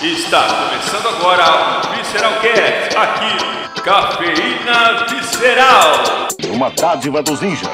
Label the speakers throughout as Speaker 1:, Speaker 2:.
Speaker 1: Está começando agora o Visceral Cast, aqui, Cafeína Visceral.
Speaker 2: Uma dádiva dos ninjas.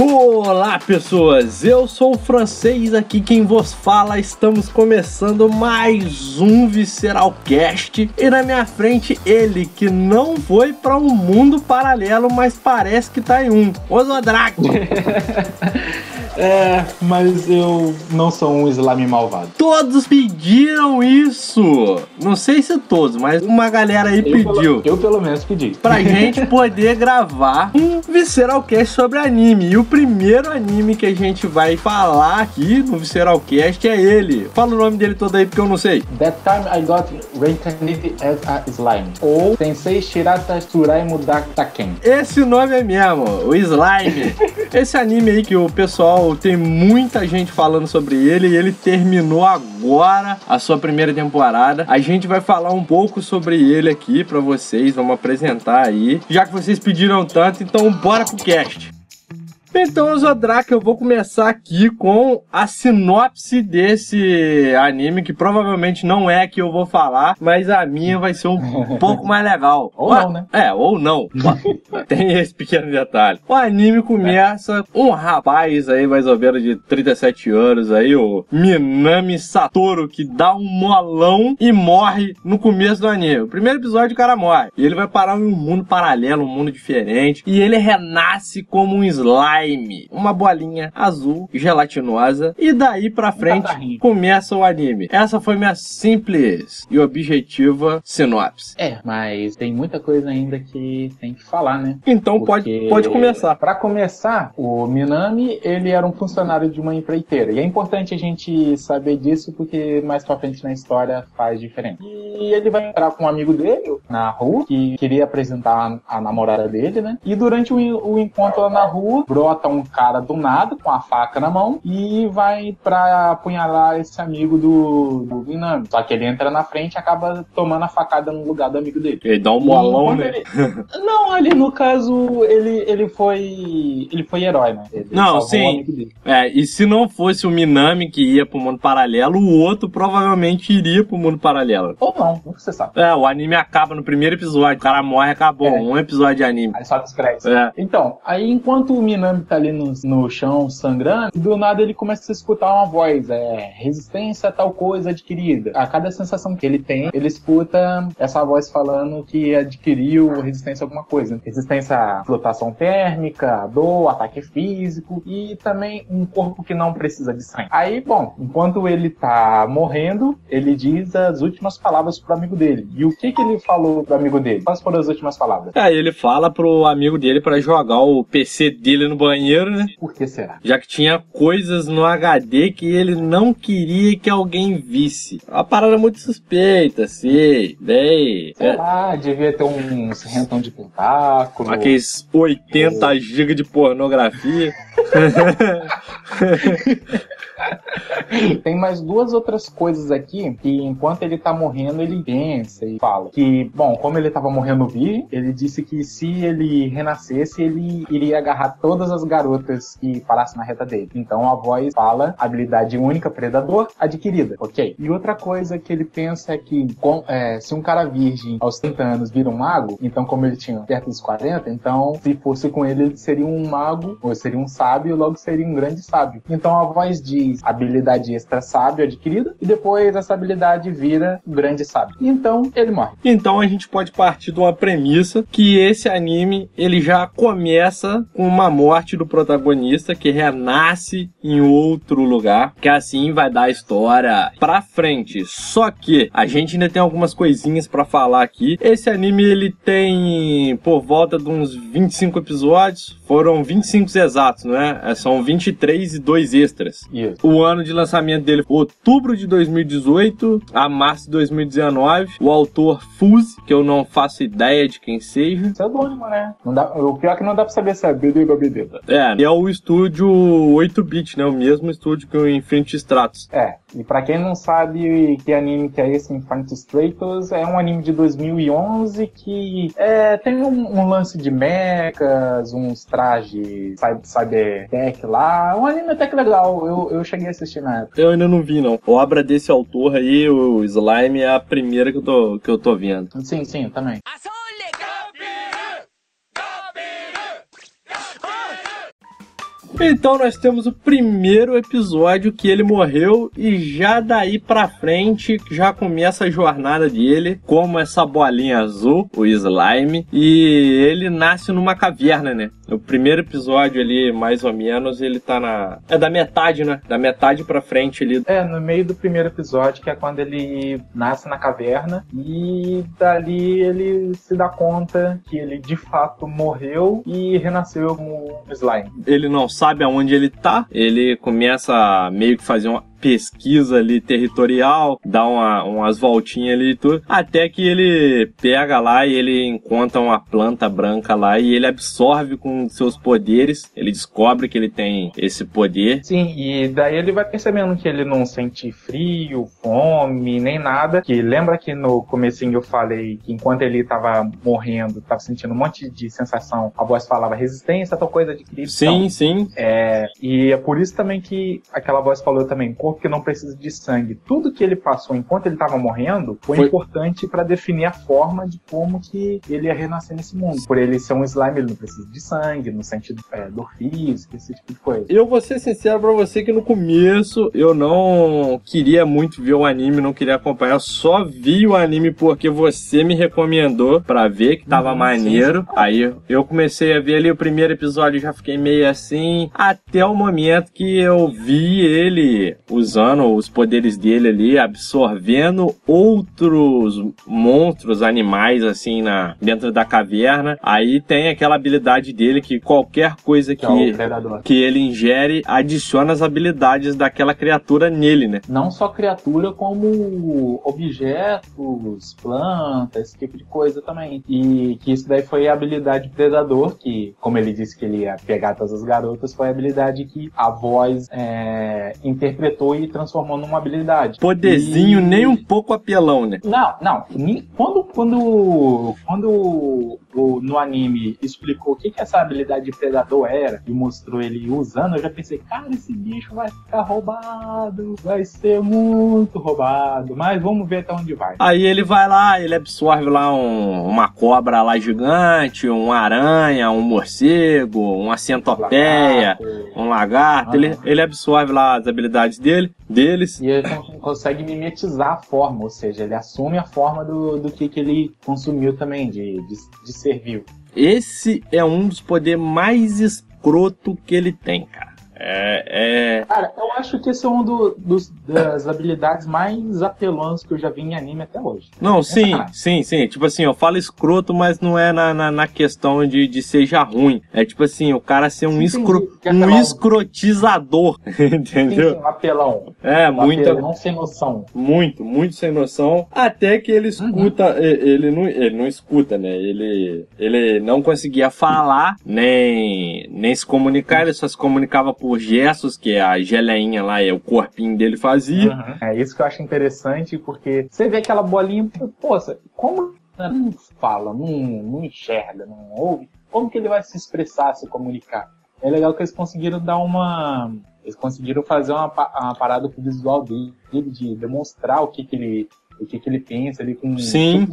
Speaker 3: Olá pessoas, eu sou o francês aqui quem vos fala. Estamos começando mais um Visceral Cast e na minha frente ele que não foi para um mundo paralelo, mas parece que tá em um. Ozodrak.
Speaker 4: É, mas eu não sou um slime malvado.
Speaker 3: Todos pediram isso. Não sei se todos, mas uma galera aí
Speaker 4: Eu
Speaker 3: pediu.
Speaker 4: pelo, eu pelo menos pedi.
Speaker 3: pra gente poder gravar um Visceralcast sobre anime. E o primeiro anime que a gente vai falar aqui no Visceralcast é ele. Fala o nome dele todo aí porque eu não sei.
Speaker 4: That time I got reincarnated as a slime. Ou Sensei Shirata Tsuraimu Dataken.
Speaker 3: Esse nome é mesmo, o Slime. Esse anime aí que o pessoal tem muita gente falando sobre ele e ele terminou agora a sua primeira temporada. A gente vai falar um pouco sobre ele aqui pra vocês, vamos apresentar aí. Já que vocês pediram tanto, então bora pro cast. Então, Zodrak, eu vou começar aqui com a sinopse desse anime, que provavelmente não é a que eu vou falar, mas a minha vai ser um pouco mais legal.
Speaker 4: Ou não, né?
Speaker 3: É, ou não. Tem esse pequeno detalhe. O anime começa um rapaz aí, mais ou menos de 37 anos aí, o Minami Satoru, que dá um molão e morre no começo do anime. O primeiro episódio o cara morre. E ele vai parar em um mundo paralelo, um mundo diferente. E ele renasce como um slime. Uma bolinha azul, gelatinosa. E daí pra frente começa o anime. Essa foi minha simples e objetiva sinopse.
Speaker 4: É, mas tem muita coisa ainda que tem que falar, né?
Speaker 3: Então pode,
Speaker 4: Porque,
Speaker 3: pode começar.
Speaker 4: Pra começar, o Minami, ele era um funcionário de uma empreiteira. E é importante a gente saber disso porque mais pra frente na história faz diferença. E ele vai entrar com um amigo dele na rua, que queria apresentar a namorada dele, né? E durante o, o encontro lá na rua, brota um cara do nada, com a faca na mão, e vai pra apunhalar esse amigo do, do Minami. Só que ele entra na frente e acaba tomando a facada no lugar do amigo dele.
Speaker 3: Ele dá um molão, né?
Speaker 4: ele- Não, ali no caso, ele, ele foi. Ele foi herói, né? Ele
Speaker 3: Não, sim. É, e se não fosse o Minami que ia pro mundo paralelo, o outro provavelmente iria pro mundo paralelo.
Speaker 4: Ou não, nunca você sabe.
Speaker 3: É, o anime acaba no primeiro episódio, o cara morre, acabou.
Speaker 4: É.
Speaker 3: Um episódio de anime.
Speaker 4: Aí os créditos.
Speaker 3: É.
Speaker 4: Então, aí enquanto o Minami tá ali no, no chão sangrando, do nada ele começa a escutar uma voz, é resistência a tal coisa adquirida. A cada sensação que ele tem, ele escuta essa voz falando que adquiriu resistência a alguma coisa. Resistência à flutuação térmica, dor, ataque físico e também um corpo que não precisa de sangue. Aí, bom, enquanto ele tá morrendo, ele diz as últimas palavras pro amigo dele. E o que que ele falou pro amigo dele? Quais foram as últimas palavras?
Speaker 3: Aí ele fala pro amigo dele pra jogar o PC dele no banheiro, né?
Speaker 4: Por que será?
Speaker 3: Já que tinha coisas no HD que ele não queria que alguém visse. Uma parada muito suspeita, assim. Daí.
Speaker 4: Sei
Speaker 3: É,
Speaker 4: lá, devia ter uns rentão de tentáculo.
Speaker 3: aqueles 80 GB de pornografia.
Speaker 4: Tem mais duas outras coisas aqui que enquanto ele tá morrendo, ele pensa e fala. Que, bom, como ele tava morrendo virgem, ele disse que se ele renascesse, ele iria agarrar todas as garotas que parassem na reta dele. Então a voz fala habilidade única, predador, adquirida, ok? E outra coisa que ele pensa é que com- é, se um cara virgem aos 30 anos vira um mago, então como ele tinha perto dos 40, então se fosse com ele, ele seria um mago, ou seria um sábio, logo seria um grande sábio. Então a voz diz habilidade extra sábio adquirida, e depois essa habilidade vira um grande sábio. Então ele morre.
Speaker 3: Então a gente pode partir de uma premissa que esse anime ele já começa com uma morte do protagonista que renasce em outro lugar, que assim vai dar a história pra frente. Só que a gente ainda tem algumas coisinhas pra falar aqui. Esse anime ele tem por volta de uns 25 episódios, foram 25 exatos, não é? É, São 23 e dois extras.
Speaker 4: Isso.
Speaker 3: O ano de lançamento dele foi outubro de 2018 a março de 2019. O autor Fuse, que eu não faço ideia de quem seja.
Speaker 4: Pseudônimo, né? Não dá, o pior é que não dá pra saber se é BD ou BD.
Speaker 3: É, e é o estúdio 8-bit, né? O mesmo estúdio que o Infinity Stratos.
Speaker 4: É, e pra quem não sabe que anime que é esse, Infinite Stratos, é um anime de 2011 que é, tem um, um lance de mechas, uns trajes cyber- cybertech lá, um, ani- anime é até que legal, eu, eu cheguei a assistir na época.
Speaker 3: Eu ainda não vi, não. A obra desse autor aí, o Slime, é a primeira que eu tô, que eu tô vendo.
Speaker 4: Sim, sim, também.
Speaker 3: Então nós temos o primeiro episódio que ele morreu e já daí pra frente já começa a jornada dele como essa bolinha azul, o slime, e ele nasce numa caverna, né? O primeiro episódio ali, mais ou menos, ele tá na é da metade, né? Da metade pra frente ali.
Speaker 4: É, no meio do primeiro episódio, que é quando ele nasce na caverna e dali ele se dá conta que ele de fato morreu e renasceu como slime.
Speaker 3: Ele não sabe aonde ele tá, ele começa a meio que fazer uma pesquisa ali territorial, dá uma, umas voltinhas ali e tudo, até que ele pega lá e ele encontra uma planta branca lá e ele absorve com seus poderes, ele descobre que ele tem esse poder.
Speaker 4: Sim, e daí ele vai percebendo que ele não sente frio, fome, nem nada, que lembra que no comecinho eu falei que enquanto ele tava morrendo, tava sentindo um monte de sensação, a voz falava resistência, tal coisa de criptão.
Speaker 3: Sim, sim.
Speaker 4: É, e é por isso também que aquela voz falou também, corpo que não precisa de sangue. Tudo que ele passou enquanto ele estava morrendo foi,
Speaker 3: Foi.
Speaker 4: importante para definir a forma de como que ele ia renascer nesse mundo. Por ele ser um slime, ele não precisa de sangue, no sentido é, dor física, esse tipo de coisa.
Speaker 3: Eu vou ser sincero pra você que no começo eu não queria muito ver o anime, não queria acompanhar, eu só vi o anime porque você me recomendou pra ver que tava
Speaker 4: Uhum,
Speaker 3: maneiro. Aí eu comecei a ver ali o primeiro episódio, já fiquei meio assim, até o momento que eu vi ele usando os poderes dele ali, absorvendo outros monstros, animais assim na dentro da caverna. Aí tem aquela habilidade dele que qualquer coisa
Speaker 4: Que é
Speaker 3: que
Speaker 4: predador.
Speaker 3: que ele ingere adiciona as habilidades daquela criatura nele, né?
Speaker 4: Não só criatura, como objetos, plantas, esse tipo de coisa também. E que isso daí foi a habilidade predador, que, como ele disse que ele ia pegar todas as garotas, foi a habilidade que a voz é, interpretou e transformou numa habilidade.
Speaker 3: Poderzinho
Speaker 4: E-
Speaker 3: nem um pouco apelão, né?
Speaker 4: Não, não. Quando, quando, quando o- no anime explicou o que, que essa habilidade de predador era e mostrou ele usando, eu já pensei, cara, esse bicho vai ficar roubado, vai ser muito roubado. Mas vamos ver até onde vai.
Speaker 3: Aí ele vai lá, ele absorve lá um- uma cobra lá gigante, uma aranha, um morcego, uma centopeia,
Speaker 4: Lagarto.
Speaker 3: um lagarto.
Speaker 4: Ah.
Speaker 3: Ele, ele absorve lá as habilidades dele, deles.
Speaker 4: E ele con- consegue mimetizar a forma, ou seja, ele assume a forma do, do que, que ele consumiu também, de, de, de ser vivo.
Speaker 3: Esse é um dos poderes mais escroto que ele tem, cara. É, é,
Speaker 4: Cara, eu acho que esse é um do- dos, das habilidades mais apelões que eu já vi em anime até hoje.
Speaker 3: Não, sim,
Speaker 4: sacanagem.
Speaker 3: sim, sim. Tipo assim, eu falo escroto, mas não é na, na, na questão de, de seja ruim. É tipo assim, o cara ser um,
Speaker 4: Sim,
Speaker 3: escro, um escrotizador.
Speaker 4: Sim,
Speaker 3: Entendeu?
Speaker 4: sim, um apelão.
Speaker 3: É,
Speaker 4: Um
Speaker 3: muita.
Speaker 4: apelão sem noção.
Speaker 3: Muito, muito sem noção. Até que ele escuta, e- ele não, ele não escuta, né? Ele, ele não conseguia falar, nem, nem se comunicar, ele só se comunicava por gestos, que a geleinha lá, é o corpinho dele fazia.
Speaker 4: Uhum. É isso que eu acho interessante, porque você vê aquela bolinha, poxa, como ela não fala, não, não enxerga, não ouve, como que ele vai se expressar, se comunicar? É legal que eles conseguiram dar uma. Eles conseguiram fazer uma, uma parada com o visual dele, de demonstrar o que, que ele. o que, que ele pensa ali com
Speaker 3: Sim.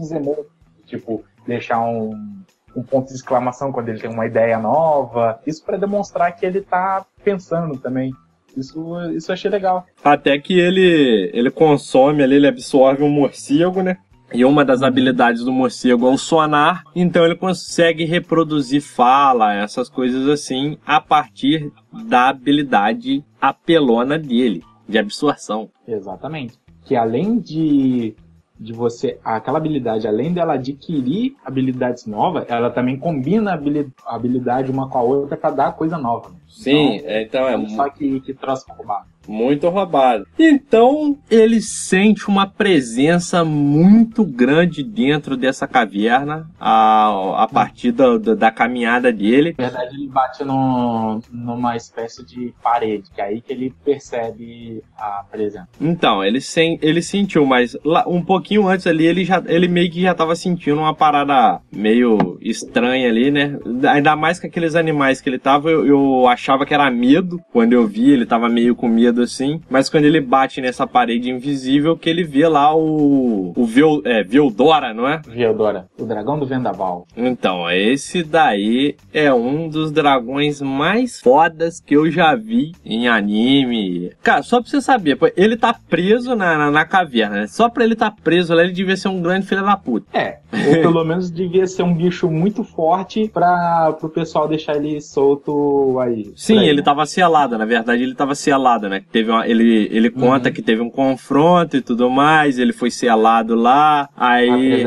Speaker 4: tipo, deixar um, um ponto de exclamação quando ele tem uma ideia nova. Isso para demonstrar que ele tá pensando também. Isso, isso eu achei legal.
Speaker 3: Até que ele, ele consome ali, ele absorve um morcego, né? E uma das habilidades do morcego é o sonar, então ele consegue reproduzir fala, essas coisas assim, a partir da habilidade apelona dele, de absorção.
Speaker 4: Exatamente. Que além de, de você. Aquela habilidade, além dela adquirir habilidades novas, ela também combina a habili- a habilidade uma com a outra para dar coisa nova.
Speaker 3: Sim,
Speaker 4: Então,
Speaker 3: é, então é.
Speaker 4: Não só que, que troço roubado.
Speaker 3: Muito roubado. Então, ele sente uma presença muito grande dentro dessa caverna a, a partir da, da, da caminhada dele.
Speaker 4: Na verdade, ele bate no, numa espécie de parede, que é aí que ele percebe a presença.
Speaker 3: Então, ele, sen, ele sentiu, mas lá, um pouquinho antes ali, ele, já, ele meio que já tava sentindo uma parada meio estranha ali, né? Ainda mais que aqueles animais que ele tava, eu, eu achava que era medo. Quando eu vi, ele tava meio com medo assim. Mas quando ele bate nessa parede invisível, que ele vê lá o. O Vil, é, Vildora, não é?
Speaker 4: Vildora, o dragão do vendaval.
Speaker 3: Então, esse daí é um dos dragões mais fodas que eu já vi em anime. Cara, só pra você saber, ele tá preso na, na, na caverna. Né? Só pra ele tá preso lá, ele devia ser um grande filho da puta.
Speaker 4: É, ou pelo menos devia ser um bicho muito forte pra pro pessoal deixar ele solto aí.
Speaker 3: Sim, ele tava selado, na verdade ele tava selado, né? Teve uma, ele, ele conta uhum. que teve um confronto e tudo mais, ele foi selado lá, aí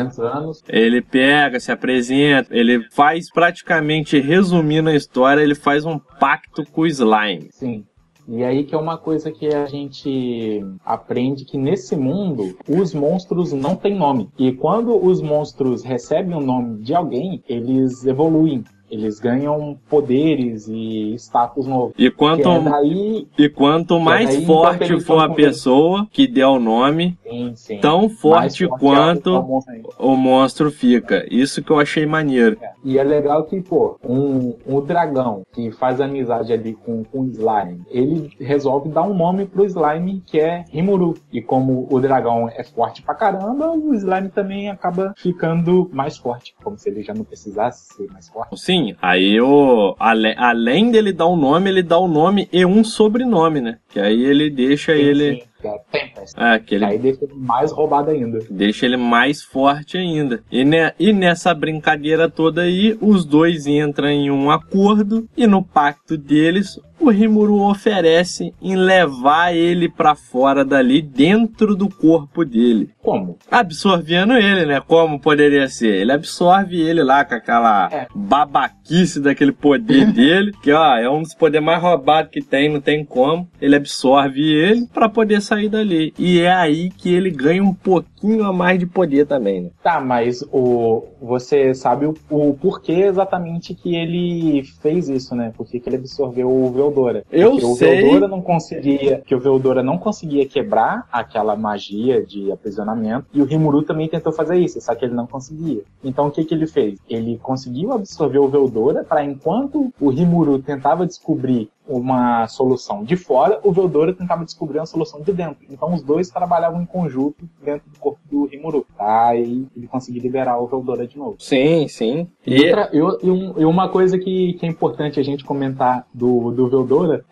Speaker 3: ele pega, se apresenta, ele faz praticamente, resumindo a história, ele faz um pacto com o slime.
Speaker 4: Sim. E aí que é uma coisa que a gente aprende que nesse mundo os monstros não têm nome. E quando os monstros recebem o nome de alguém, eles evoluem eles ganham poderes e status novo.
Speaker 3: E quanto, é daí, e quanto mais daí, forte for a pessoa que der o nome, sim, sim. tão forte, forte quanto é o, o, monstro fica. Isso que eu achei maneiro.
Speaker 4: É. E é legal que, pô, um, um dragão que faz amizade ali com, com o slime, ele resolve dar um nome pro slime que é Rimuru. E como o dragão é forte pra caramba, o slime também acaba ficando mais forte, como se ele já não precisasse ser mais forte.
Speaker 3: Sim, aí o, ale, além dele dar um nome, ele dá o um nome e um sobrenome, né? Que aí ele deixa sim, ele. Sim
Speaker 4: que é Tempest. É, que ele... Aí deixa ele mais roubado ainda.
Speaker 3: Deixa ele mais forte ainda. E, e nessa brincadeira toda aí, os dois entram em um acordo e no pacto deles, o Rimuru oferece em levar ele para fora dali, dentro do corpo dele.
Speaker 4: Como?
Speaker 3: Absorvendo ele, né? Como poderia ser? Ele absorve ele lá com aquela é. babaquice daquele poder dele, que ó, é um dos poderes mais roubados que tem, não tem como. Ele absorve ele para poder sair dali. E é aí que ele ganha um pouquinho a mais de poder também, né?
Speaker 4: Tá, mas o você sabe o, o porquê exatamente que ele fez isso, né? Por que ele absorveu o Veldora?
Speaker 3: Eu Porque sei.
Speaker 4: O Veldora não conseguia, que o Veldora não conseguia quebrar aquela magia de aprisionamento e o Rimuru também tentou fazer isso, só que ele não conseguia. Então o que que ele fez? Ele conseguiu absorver o Veldora para enquanto o Rimuru tentava descobrir uma solução de fora, o Veldora tentava descobrir uma solução de dentro. Então os dois trabalhavam em conjunto dentro do corpo do Rimuru. Aí ele conseguiu liberar o Veldora de novo.
Speaker 3: Sim, sim.
Speaker 4: E, e... Outra, e, e, uma coisa que, que é importante a gente comentar do, do Veldora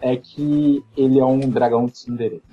Speaker 4: é que ele é um dragão de tsundere.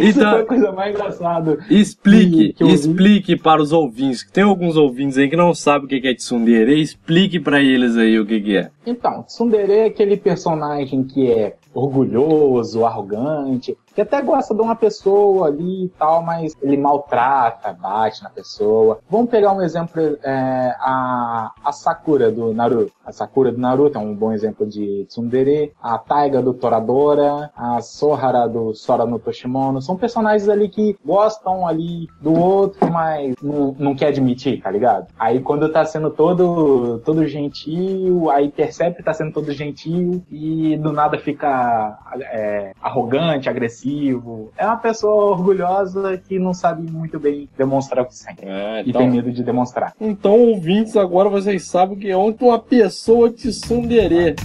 Speaker 4: Isso então, é a coisa mais engraçada.
Speaker 3: Explique, que, que explique para os ouvintes. Tem alguns ouvintes aí que não sabem o que é tsundere. Explique para eles aí o que, que é.
Speaker 4: Então, tsundere é aquele personagem que é orgulhoso, arrogante, que até gosta de uma pessoa ali e tal, mas ele maltrata, bate na pessoa. Vamos pegar um exemplo, é, a, a Sakura do Naruto. A Sakura do Naruto é um bom exemplo de tsundere. A Taiga do Toradora, a Sohara do Sora no Toshimono. São personagens ali que gostam ali do outro, mas não, não quer admitir, tá ligado? Aí quando tá sendo todo, todo gentil, aí percebe que tá sendo todo gentil e do nada fica é, arrogante, agressivo. É uma pessoa orgulhosa que não sabe muito bem demonstrar o que sente. É, então... E tem medo de demonstrar.
Speaker 3: Então, ouvintes, agora vocês sabem que é uma pessoa te tsundere.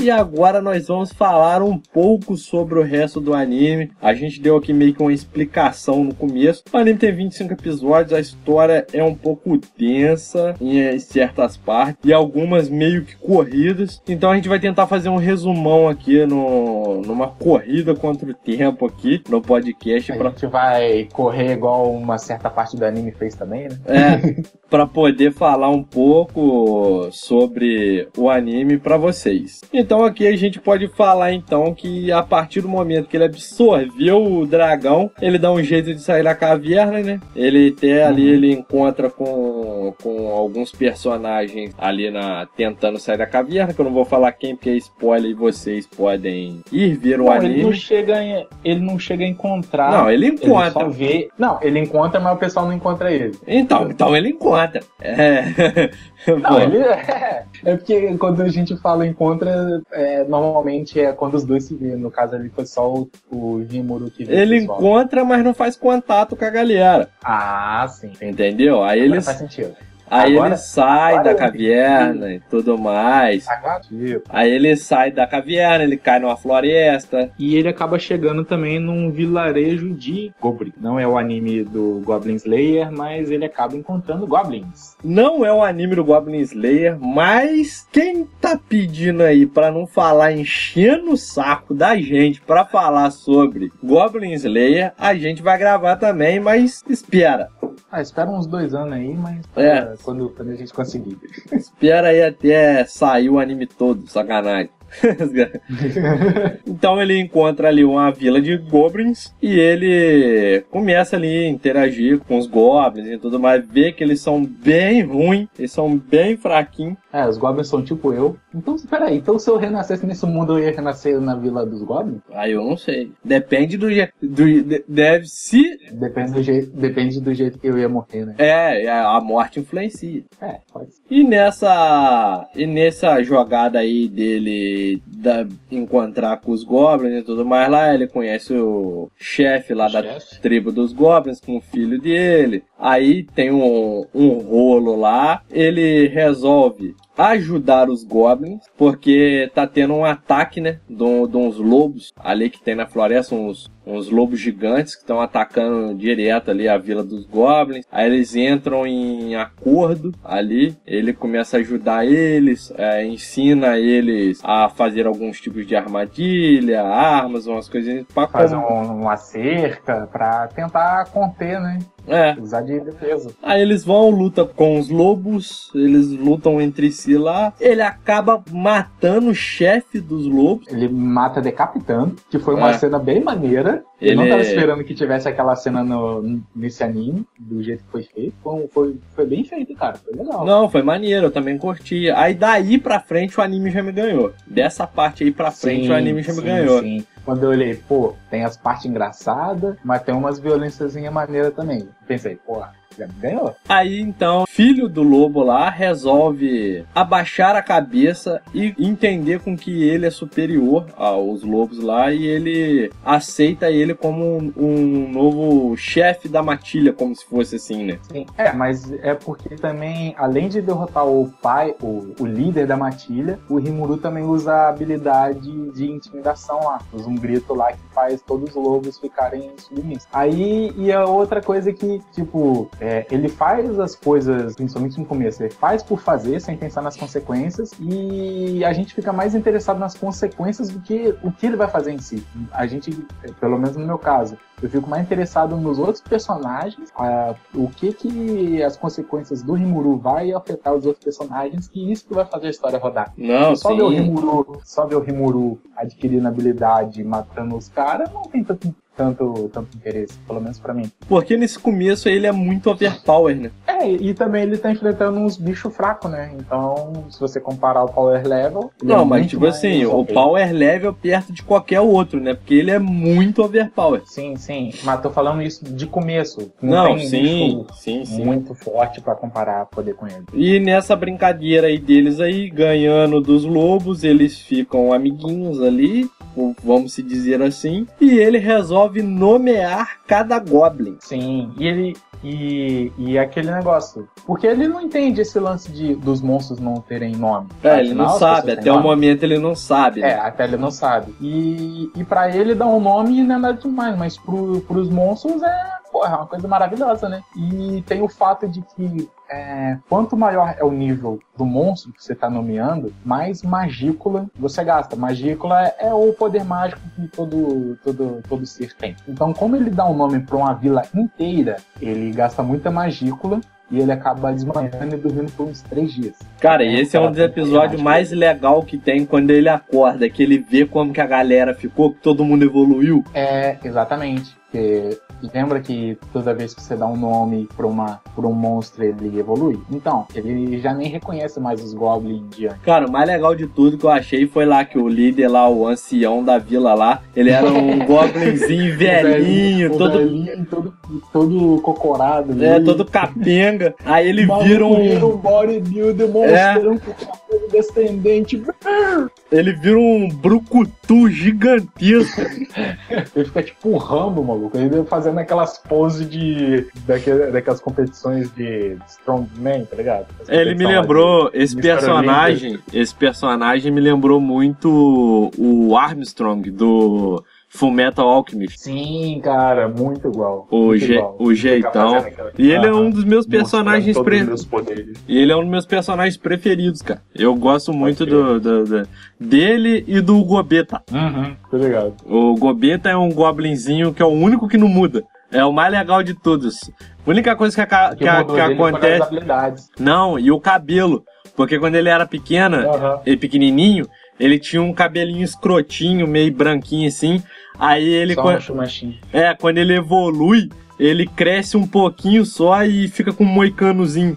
Speaker 3: E agora nós vamos falar um pouco sobre o resto do anime. A gente deu aqui meio que uma explicação no começo. O anime tem 25 episódios, a história é um pouco densa em certas partes e algumas meio que corridas. Então a gente vai tentar fazer um resumão aqui no, numa corrida contra o tempo aqui no podcast.
Speaker 4: A pra... gente vai correr igual uma certa parte do anime fez também, né?
Speaker 3: É, para poder falar um pouco sobre o anime para vocês. Então, Então aqui a gente pode falar então que a partir do momento que ele absorveu o dragão, ele dá um jeito de sair da caverna, né? Ele até ali
Speaker 4: Uhum.
Speaker 3: ele encontra com, com alguns personagens ali na tentando sair da caverna, que eu não vou falar quem porque é spoiler e vocês podem ir ver o
Speaker 4: Não, ele não
Speaker 3: anime.
Speaker 4: chega em, ele não chega a encontrar.
Speaker 3: Não, ele
Speaker 4: Ele
Speaker 3: encontra.
Speaker 4: só vê. Não, ele encontra, mas o pessoal não encontra ele.
Speaker 3: Então, então ele encontra. É.
Speaker 4: Não, ele é. É porque quando a gente fala encontra, é, normalmente é quando os dois se vêem. No caso ali foi só o, o Rimuru que viu.
Speaker 3: ele encontra, mas não faz contato com a galera.
Speaker 4: Ah, sim.
Speaker 3: Entendeu? Aí
Speaker 4: Agora
Speaker 3: ele,
Speaker 4: faz sentido.
Speaker 3: Aí
Speaker 4: agora-
Speaker 3: ele sai da
Speaker 4: eu
Speaker 3: caverna e tudo mais.
Speaker 4: Agora, tipo,
Speaker 3: Aí ele sai da caverna, ele cai numa floresta.
Speaker 4: E ele acaba chegando também num vilarejo de Goblin. Não é o anime do Goblin Slayer, mas ele acaba encontrando goblins.
Speaker 3: Não é o anime do Goblin Slayer, mas quem tá pedindo aí pra não falar enchendo o saco da gente pra falar sobre Goblin Slayer, a gente vai gravar também, mas espera.
Speaker 4: Ah, espera uns dois anos aí, mas
Speaker 3: É.
Speaker 4: quando, quando a gente conseguir.
Speaker 3: Espera aí até sair o anime todo, sacanagem. então ele encontra ali uma vila de goblins e ele começa ali a interagir com os goblins e tudo mais, vê que eles são bem ruins, eles são bem fraquinhos.
Speaker 4: É, os goblins são tipo eu. Então, peraí, então se eu renascesse nesse mundo, eu ia renascer na vila dos goblins?
Speaker 3: Aí eu não sei. Depende do jeito. Deve se.
Speaker 4: Depende do, jeito, depende do jeito que eu ia morrer, né?
Speaker 3: É, a morte influencia.
Speaker 4: É, pode ser.
Speaker 3: E nessa. E nessa jogada aí dele da, encontrar com os goblins e tudo mais lá, ele conhece o chefe lá da
Speaker 4: Chefe.
Speaker 3: tribo dos goblins com o filho dele. Aí tem um, um rolo lá. Ele resolve ajudar os goblins, porque tá tendo um ataque, né? De, de uns lobos ali que tem na floresta, uns, uns lobos gigantes que estão atacando direto ali a vila dos goblins. Aí eles entram em acordo ali, ele começa a ajudar eles, é, ensina eles a fazer alguns tipos de armadilha, armas, umas coisinhas pra
Speaker 4: Faz
Speaker 3: como-
Speaker 4: um, uma cerca pra tentar conter, né?
Speaker 3: É,
Speaker 4: Usar de defesa.
Speaker 3: Aí eles vão, lutam com os lobos, eles lutam entre si lá. Ele acaba matando o chefe dos lobos.
Speaker 4: Ele mata decapitando, que foi uma
Speaker 3: É.
Speaker 4: cena bem maneira. Eu
Speaker 3: Ele
Speaker 4: não tava
Speaker 3: é-
Speaker 4: esperando que tivesse aquela cena no, nesse anime, do jeito que foi feito. Foi, foi, foi bem feito, cara. Foi legal.
Speaker 3: Não, foi maneiro, eu também curti. Aí daí pra frente o anime já me ganhou. Dessa parte aí pra frente
Speaker 4: Sim,
Speaker 3: o anime já me
Speaker 4: sim,
Speaker 3: ganhou.
Speaker 4: sim. Quando eu olhei, pô, tem as partes engraçadas, mas tem umas violências maneiras também. Pensei, me ganhou.
Speaker 3: Aí então, filho do lobo lá resolve abaixar a cabeça e entender com que ele é superior aos lobos lá e ele aceita ele como um, um novo chefe da matilha, como se fosse assim, né?
Speaker 4: Sim. É, mas é porque também, além de derrotar o pai, o, o líder da matilha, o Rimuru também usa a habilidade de intimidação lá. Usa um grito lá que faz todos os lobos ficarem submissos. Aí, e a outra coisa que, tipo, é, ele faz as coisas, principalmente no começo, ele faz por fazer, sem pensar nas consequências, e a gente fica mais interessado nas consequências do que o que ele vai fazer em si. A gente, pelo menos no meu caso, eu fico mais interessado nos outros personagens, ah, o que que as consequências do Rimuru vai afetar os outros personagens, que isso que vai fazer a história rodar.
Speaker 3: Não,
Speaker 4: só ver o
Speaker 3: sim.
Speaker 4: Rimuru, só ver o Rimuru adquirindo habilidade, matando os caras, não tem tanto, tanto, tanto interesse, pelo menos pra mim.
Speaker 3: Porque nesse começo ele é muito overpower, né?
Speaker 4: É, e também ele tá enfrentando uns bichos fracos, né? Então, se você comparar o power level. ele
Speaker 3: Não,
Speaker 4: é
Speaker 3: mas tipo assim, o power level perto de qualquer outro, né? Porque ele é muito overpower.
Speaker 4: Sim, sim, mas tô falando isso de começo.
Speaker 3: Não,
Speaker 4: tem
Speaker 3: sim, sim, sim.
Speaker 4: muito forte pra comparar poder com ele.
Speaker 3: E nessa brincadeira aí deles aí, ganhando dos lobos, eles ficam amiguinhos ali, vamos se dizer assim, e ele resolve nomear cada goblin.
Speaker 4: Sim, e ele. E, e aquele negócio. Porque ele não entende esse lance de, dos monstros não terem nome.
Speaker 3: É, ele não sabe, até o
Speaker 4: nome.
Speaker 3: momento ele não sabe.
Speaker 4: É,
Speaker 3: Né?
Speaker 4: até ele não sabe. E, e para ele dar um nome não é nada demais, mas pro, pros monstros é, porra, é uma coisa maravilhosa, né? E tem o fato de que é, quanto maior é o nível do monstro que você tá nomeando, mais magícula você gasta. Magícula é, é o poder mágico que todo, todo, todo ser tem. Então, como ele dá um nome para uma vila inteira, ele gasta muita magícula e ele acaba desmanhando e dormindo por uns três dias.
Speaker 3: Cara, e esse é um dos episódios mais legal que tem quando ele acorda, que ele vê como que a galera ficou, que todo mundo evoluiu.
Speaker 4: É, exatamente. Porque lembra que toda vez que você dá um nome pra, uma, pra um monstro, ele evolui? Então, ele já nem reconhece mais os Goblins de antes.
Speaker 3: Cara, o mais legal de tudo que eu achei foi lá que o líder lá, o ancião da vila lá, ele era um Goblinzinho velhinho,
Speaker 4: O
Speaker 3: todo.
Speaker 4: velhinho, todo, todo cocorado.
Speaker 3: É,
Speaker 4: ali.
Speaker 3: todo capenga. Aí ele vira
Speaker 4: vira
Speaker 3: um.
Speaker 4: um bodybuilder monstrão com cabelo descendente.
Speaker 3: Ele vira um brucutu gigantesco.
Speaker 4: Ele fica tipo um rambo, maluco. Ele fazendo aquelas poses de. daquelas competições de Strongman, tá ligado? As
Speaker 3: Ele me lembrou,
Speaker 4: de
Speaker 3: esse personagem, esse personagem me lembrou muito o Armstrong do Fullmetal Alchemist.
Speaker 4: Sim, cara, muito igual.
Speaker 3: O,
Speaker 4: muito
Speaker 3: je-
Speaker 4: igual.
Speaker 3: o jeitão. E ele é um dos meus personagens
Speaker 4: Mostrando todos
Speaker 3: pre...
Speaker 4: os meus poderes.
Speaker 3: E ele é um dos meus personagens preferidos, cara. Eu gosto muito do, do- do- dele e do Gobeta.
Speaker 4: Uhum, ligado.
Speaker 3: O Gobeta é um goblinzinho que é o único que não muda. É o mais legal de todos. A única coisa que, aca- que, a- que acontece. Não, e o cabelo. Porque quando ele era pequena, ele pequenininho, ele tinha um cabelinho escrotinho, meio branquinho assim. Aí ele.
Speaker 4: Só
Speaker 3: quan-
Speaker 4: chumachinho.
Speaker 3: É, quando ele evolui, ele cresce um pouquinho só e fica com um moicanozinho.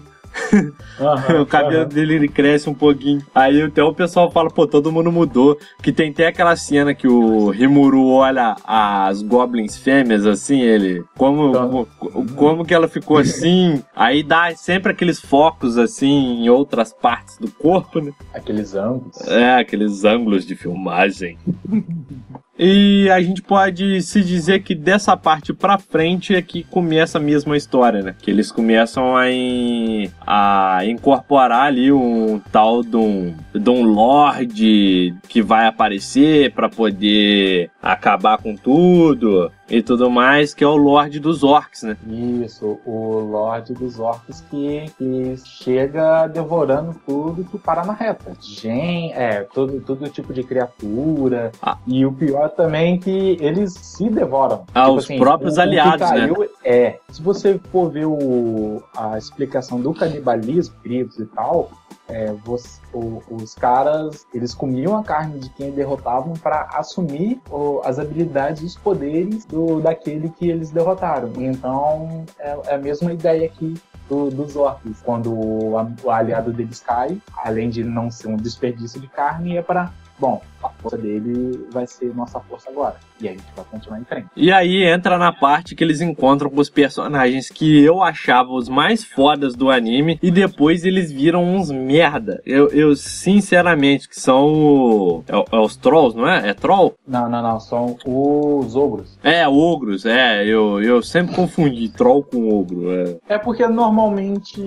Speaker 4: Aham,
Speaker 3: o cabelo
Speaker 4: aham.
Speaker 3: dele ele cresce um pouquinho. Aí até o pessoal fala, pô, todo mundo mudou. Que tem até aquela cena que o Rimuru olha as goblins fêmeas assim, ele. Como,
Speaker 4: Tá.
Speaker 3: como, como que ela ficou assim? Aí dá sempre aqueles focos assim em outras partes do corpo, né?
Speaker 4: Aqueles ângulos.
Speaker 3: É, aqueles ângulos de filmagem. E a gente pode se dizer que dessa parte pra frente é que começa a mesma história, né? Que eles começam a, in- a incorporar ali um tal de um, de um Lorde que vai aparecer pra poder acabar com tudo e tudo mais, que é o Lorde dos Orcs, né?
Speaker 4: Isso, o Lorde dos Orcs que, que chega devorando tudo que para na reta. Gen, é, todo, todo tipo de criatura.
Speaker 3: Ah.
Speaker 4: E o pior também é que eles se devoram.
Speaker 3: Ah, os próprios
Speaker 4: o- o que
Speaker 3: aliados, né?
Speaker 4: caiu É, se você for ver o, a explicação do canibalismo, gritos e tal, é, você- o- os caras eles comiam a carne de quem derrotavam para assumir o- as habilidades e os poderes do, daquele que eles derrotaram. Então é, é a mesma ideia aqui do- dos orcs. Quando o, o aliado deles cai, além de não ser um desperdício de carne, é para bom, a força dele vai ser nossa força agora. E aí a gente vai continuar em frente.
Speaker 3: E aí entra na parte que eles encontram com os personagens que eu achava os mais fodas do anime e depois eles viram uns merda. Eu, eu sinceramente, que são o, é, é os trolls, não é? É troll?
Speaker 4: Não, não, não, são os ogros.
Speaker 3: É, ogros, é. Eu, eu sempre confundi troll com ogro. É.
Speaker 4: É porque normalmente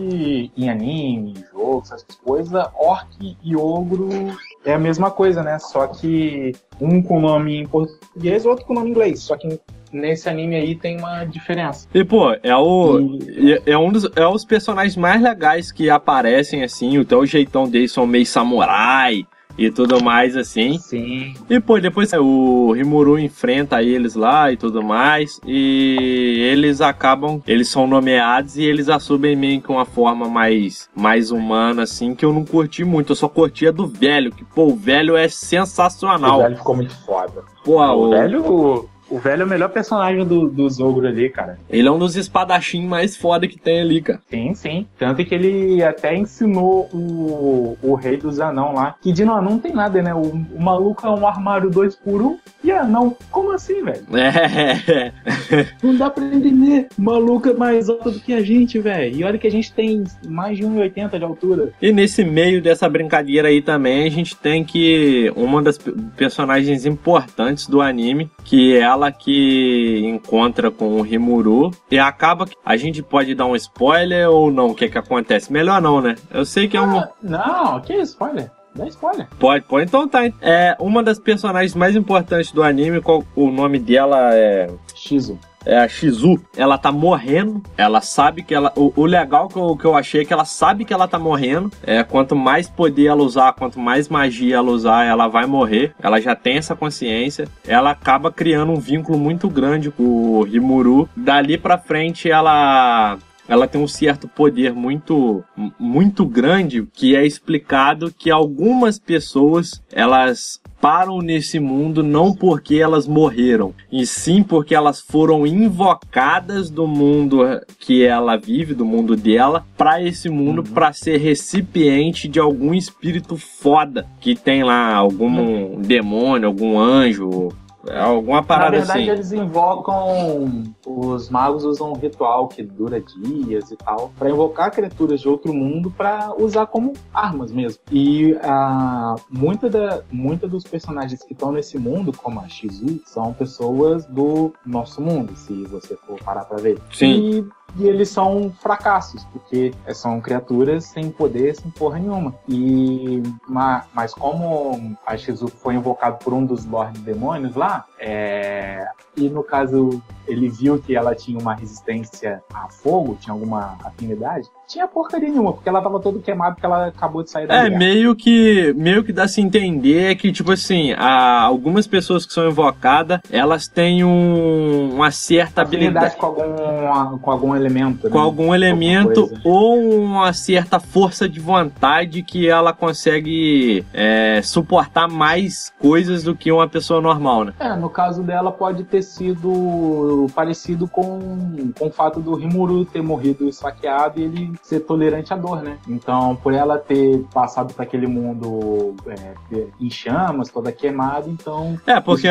Speaker 4: em anime, em jogo, essas coisas, orc e ogro é a mesma coisa, né? Só que um com nome em português, outro com nome em inglês. Só que nesse anime aí tem uma diferença.
Speaker 3: E, pô, é o.
Speaker 4: E-
Speaker 3: É, um dos é os personagens mais legais que aparecem, assim. Até o jeitão deles são meio samurai e tudo mais, assim.
Speaker 4: Sim.
Speaker 3: E pô, depois o Rimuru enfrenta eles lá e tudo mais. E eles acabam, eles são nomeados e eles assumem meio que uma forma mais, mais humana, assim, que eu não curti muito. Eu só curtia do velho, que pô, o velho é
Speaker 4: O
Speaker 3: sensacional.
Speaker 4: velho ficou muito foda.
Speaker 3: Pô,
Speaker 4: o
Speaker 3: o-
Speaker 4: velho. O velho é o melhor personagem do, dos ogros ali, cara.
Speaker 3: ele é um dos espadachim mais foda que tem ali, cara.
Speaker 4: Sim, sim. Tanto que ele até ensinou o, o rei dos anão lá. Que de não, não tem nada, né? O, o maluco é um armário 2 por 1 um, e anão. Como assim, velho?
Speaker 3: É.
Speaker 4: Não dá pra entender. O maluco é mais alto do que a gente, velho. E olha que a gente tem mais de 1,80 de altura.
Speaker 3: E nesse meio dessa brincadeira aí também, a gente tem que uma das pe- personagens importantes do anime, que é ela que encontra com o Rimuru e acaba que a gente pode dar um spoiler ou não, o que que acontece? Melhor não, né? Eu sei que é um
Speaker 4: Ah, não, que spoiler? Dá spoiler.
Speaker 3: pode, pode, então tá. É uma das personagens mais importantes do anime, qual o nome dela é
Speaker 4: Shizu.
Speaker 3: É a Shizu, ela tá morrendo, ela sabe que ela. O, o legal que eu, que eu achei é que ela sabe que ela tá morrendo. É, quanto mais poder ela usar, quanto mais magia ela usar, ela vai morrer. Ela já tem essa consciência. Ela acaba criando um vínculo muito grande com o Rimuru. Dali pra frente, ela ela tem um certo poder muito, muito grande que é explicado que algumas pessoas elas param nesse mundo não porque elas morreram, e sim porque elas foram invocadas do mundo que ela vive, do mundo dela, para esse mundo uhum. para ser recipiente de algum espírito foda que tem lá algum uhum. demônio, algum anjo, é alguma parada
Speaker 4: Na verdade,
Speaker 3: assim.
Speaker 4: eles invocam. Os magos usam um ritual que dura dias e tal, para invocar criaturas de outro mundo para usar como armas mesmo. E uh, muita, da, muita dos personagens que estão nesse mundo, como a Shizu, são pessoas do nosso mundo, se você for parar pra ver.
Speaker 3: Sim.
Speaker 4: E e eles são fracassos, porque são criaturas sem poder, sem porra nenhuma. E mas como a Shizuko foi invocado por um dos Lord Demônios lá, é, e no caso ele viu que ela tinha uma resistência a fogo, tinha alguma afinidade, tinha porcaria nenhuma, porque ela tava todo queimada porque ela acabou de sair da
Speaker 3: É, guerra. meio que meio que dá se entender que, tipo assim, há algumas pessoas que são invocadas, elas têm um, uma certa
Speaker 4: habilidade. com algum, com algum elemento.
Speaker 3: Com né? algum elemento ou uma certa força de vontade que ela consegue é, suportar mais coisas do que uma pessoa normal, né?
Speaker 4: É, no caso dela pode ter sido parecido com, com o fato do Rimuru ter morrido esfaqueado e ele ser tolerante à dor, né? Então, por ela ter passado para aquele mundo é, em chamas, toda queimada, então.
Speaker 3: É, porque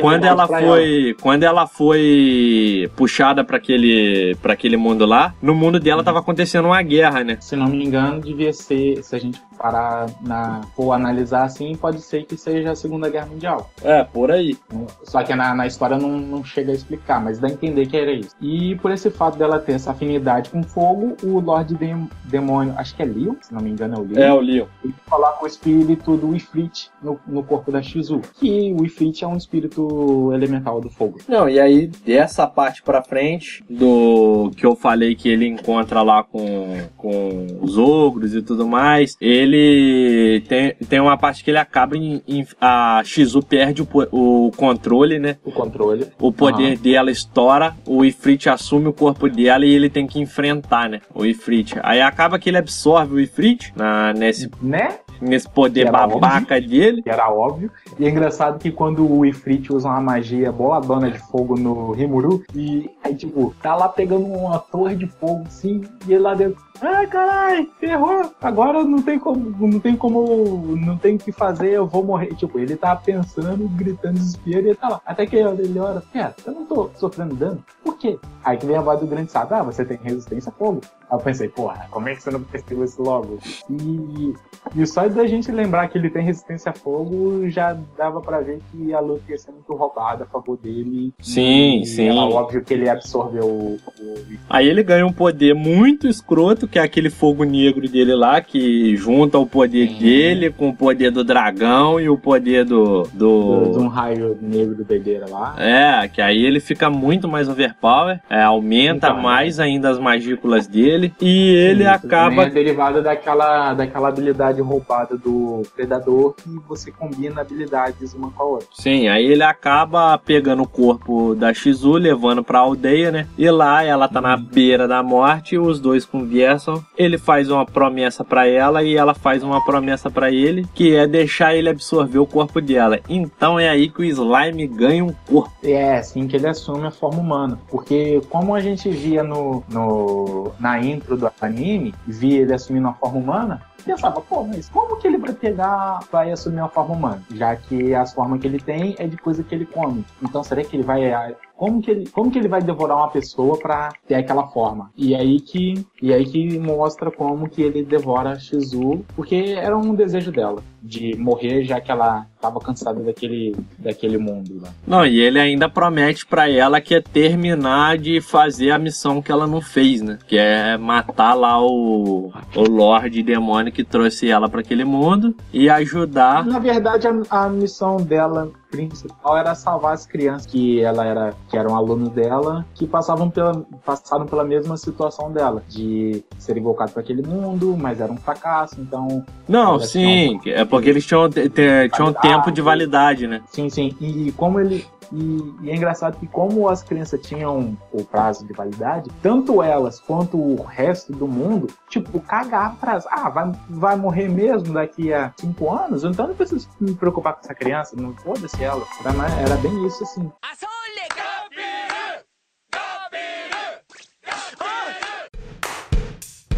Speaker 3: quando ela foi, ela. quando ela foi puxada para aquele, para aquele mundo lá, no mundo dela estava acontecendo uma guerra, né?
Speaker 4: Se não me engano, devia ser, se a gente parar na for analisar assim, pode ser que seja a Segunda Guerra Mundial.
Speaker 3: É, por aí.
Speaker 4: Só que na, na história não, não chega a explicar, mas dá a entender que era isso. E por esse fato dela ter essa afinidade com fogo, o Lorde Dem Demônio, acho que é Leon, se não me engano é o Leon.
Speaker 3: É o Leon.
Speaker 4: Ele coloca o espírito do Ifrit no, no corpo da Shizu, que o Ifrit é um espírito elemental do fogo.
Speaker 3: Não, e aí dessa parte pra frente, do que eu falei que ele encontra lá com, com os ogros e tudo mais, ele ele tem, tem uma parte que ele acaba em, em a Shizu perde o, o controle, né?
Speaker 4: O controle.
Speaker 3: O poder uhum. Dela estoura, o Ifrit assume o corpo dela e ele tem que enfrentar, né? O Ifrit. Aí acaba que ele absorve o Ifrit na, nesse,
Speaker 4: né?
Speaker 3: nesse poder babaca
Speaker 4: óbvio,
Speaker 3: dele.
Speaker 4: Era óbvio. E é engraçado que quando o Ifrit usa uma magia boladona de fogo no Rimuru, e aí, tipo, tá lá pegando uma torre de fogo assim, e ele lá dentro Ai, caralho, ferrou. Agora não tem como, não tem como, não tem o que fazer, eu vou morrer. Tipo, ele tá pensando, gritando desespero e ele tá lá. Até que ele olha, cara, eu não tô sofrendo dano. Por quê? Aí que vem a voz do grande sábio, ah, você tem resistência a fogo. Aí eu pensei, porra, como é que você não percebeu isso logo? E, e só da gente lembrar que ele tem resistência a fogo já dava para ver que a luta ia ser muito roubada a favor dele.
Speaker 3: Sim, sim. Era
Speaker 4: óbvio que ele absorveu o, o.
Speaker 3: Aí ele ganha um poder muito escroto que é aquele fogo negro dele lá, que junta o poder Sim. dele com o poder do dragão e o poder do. do...
Speaker 4: De um raio negro do doideira lá.
Speaker 3: É, que aí ele fica muito mais overpower, é, aumenta então, mais é. ainda as magículas dele e ele Sim, acaba.
Speaker 4: É derivado daquela, daquela habilidade roubada do predador que você combina habilidades uma com a outra.
Speaker 3: Sim, aí ele acaba pegando o corpo da Shizu, levando pra aldeia, né? E lá ela tá na uhum. beira da morte e os dois conversam ele faz uma promessa para ela e ela faz uma promessa para ele, que é deixar ele absorver o corpo dela. Então é aí que o slime ganha um corpo.
Speaker 4: É, assim que ele assume a forma humana. Porque como a gente via no, no na intro do anime, via ele assumindo a forma humana, pensava, pô, mas como que ele vai pegar, vai assumir uma forma humana? Já que as formas que ele tem é de coisa que ele come. Então será que ele vai como que ele, como que ele vai devorar uma pessoa para ter aquela forma? E aí que e aí que mostra como que ele devora a Shizu, porque era um desejo dela de morrer já que ela estava cansada daquele daquele mundo lá.
Speaker 3: Não, e ele ainda promete para ela que é terminar de fazer a missão que ela não fez, né? Que é matar lá o o Lorde Demônio que trouxe ela para aquele mundo e ajudar.
Speaker 4: Na verdade, a, a missão dela principal era salvar as crianças que ela era que eram alunos dela que passavam pela passaram pela mesma situação dela de ser invocado para aquele mundo mas era um fracasso então
Speaker 3: não sim é porque eles tinham, tinham tempo de validade, né?
Speaker 4: Sim, sim. E como ele. E, e é engraçado que como as crianças tinham o prazo de validade, tanto elas quanto o resto do mundo, tipo, cagava prazo. Ah, vai, vai morrer mesmo daqui a cinco anos? Então não preciso me preocupar com essa criança, não foda-se ela. Era, era bem isso assim.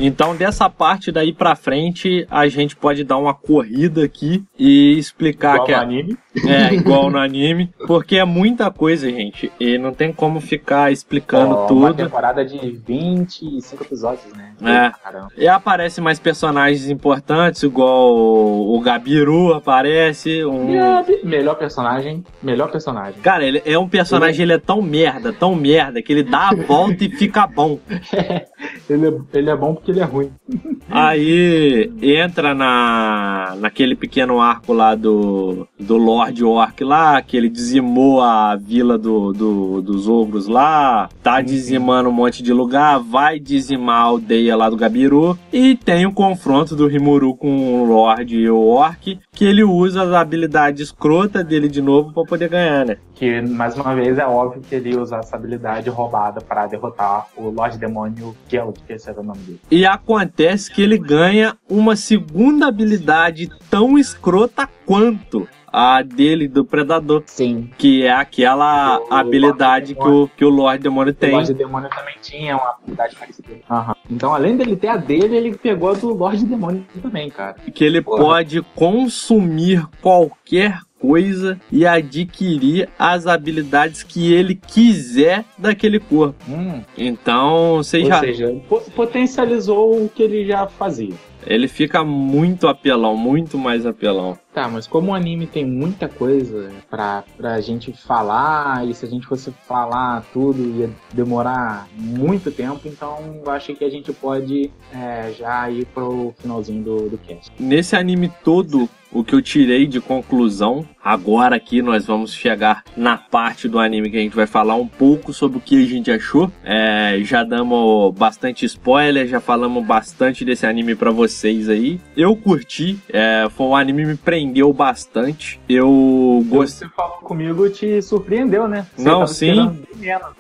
Speaker 3: Então, dessa parte daí pra frente, a gente pode dar uma corrida aqui e explicar
Speaker 4: Igual
Speaker 3: que
Speaker 4: no
Speaker 3: é,
Speaker 4: anime.
Speaker 3: é igual no anime, porque é muita coisa, gente, e não tem como ficar explicando
Speaker 4: Uma
Speaker 3: tudo.
Speaker 4: temporada de 25 episódios, né?
Speaker 3: É.
Speaker 4: Caramba.
Speaker 3: E aparecem mais personagens importantes, igual o, Gabiru aparece, um...
Speaker 4: Gabi, Melhor personagem, melhor personagem.
Speaker 3: Cara, ele é um personagem, ele é tão merda, tão merda, que ele dá a volta e fica bom.
Speaker 4: Ele é, ele é bom porque ele é ruim.
Speaker 3: Aí entra na naquele pequeno arco lá do, do Lord Orc lá, que ele dizimou a vila do, do- dos ogros lá, tá dizimando um monte de lugar, vai dizimar a aldeia lá do Gabiru, e tem o confronto do Rimuru com o Lord e o Orc, que ele usa as habilidades escrota dele de novo pra poder ganhar, né?
Speaker 4: Que, mais uma vez, é óbvio que ele usa essa habilidade roubada pra derrotar o Lorde Demônio, que é o que esse era o nome dele.
Speaker 3: E acontece que ele ganha uma segunda habilidade tão escrota quanto a dele do Predador.
Speaker 4: Sim.
Speaker 3: Que é aquela
Speaker 4: O
Speaker 3: habilidade que o, que o Lorde Demônio
Speaker 4: O
Speaker 3: tem.
Speaker 4: Lorde Demônio também tinha uma habilidade parecida. Aham. Então, além dele ter a dele, ele pegou a do Lorde Demônio também, cara.
Speaker 3: Que ele
Speaker 4: Porra.
Speaker 3: pode consumir qualquer coisa e adquirir as habilidades que ele quiser daquele corpo.
Speaker 4: Hum.
Speaker 3: Então, você
Speaker 4: Ou
Speaker 3: já.
Speaker 4: seja, po- potencializou o que ele já fazia.
Speaker 3: Ele fica muito apelão, muito mais apelão.
Speaker 4: Tá, mas como o anime tem muita coisa pra, pra gente falar, e se a gente fosse falar tudo ia demorar muito tempo, então eu acho que a gente pode é, já ir pro finalzinho do, do cast.
Speaker 3: Nesse anime todo, o que eu tirei de conclusão, agora aqui nós vamos chegar na parte do anime que a gente vai falar um pouco sobre o que a gente achou. É, já damos bastante spoiler, já falamos bastante desse anime pra vocês aí. Eu curti, é, foi um anime me prendeu bastante. Eu gostei.
Speaker 4: Você falou comigo, te surpreendeu, né? Você
Speaker 3: Não, sim.
Speaker 4: esperando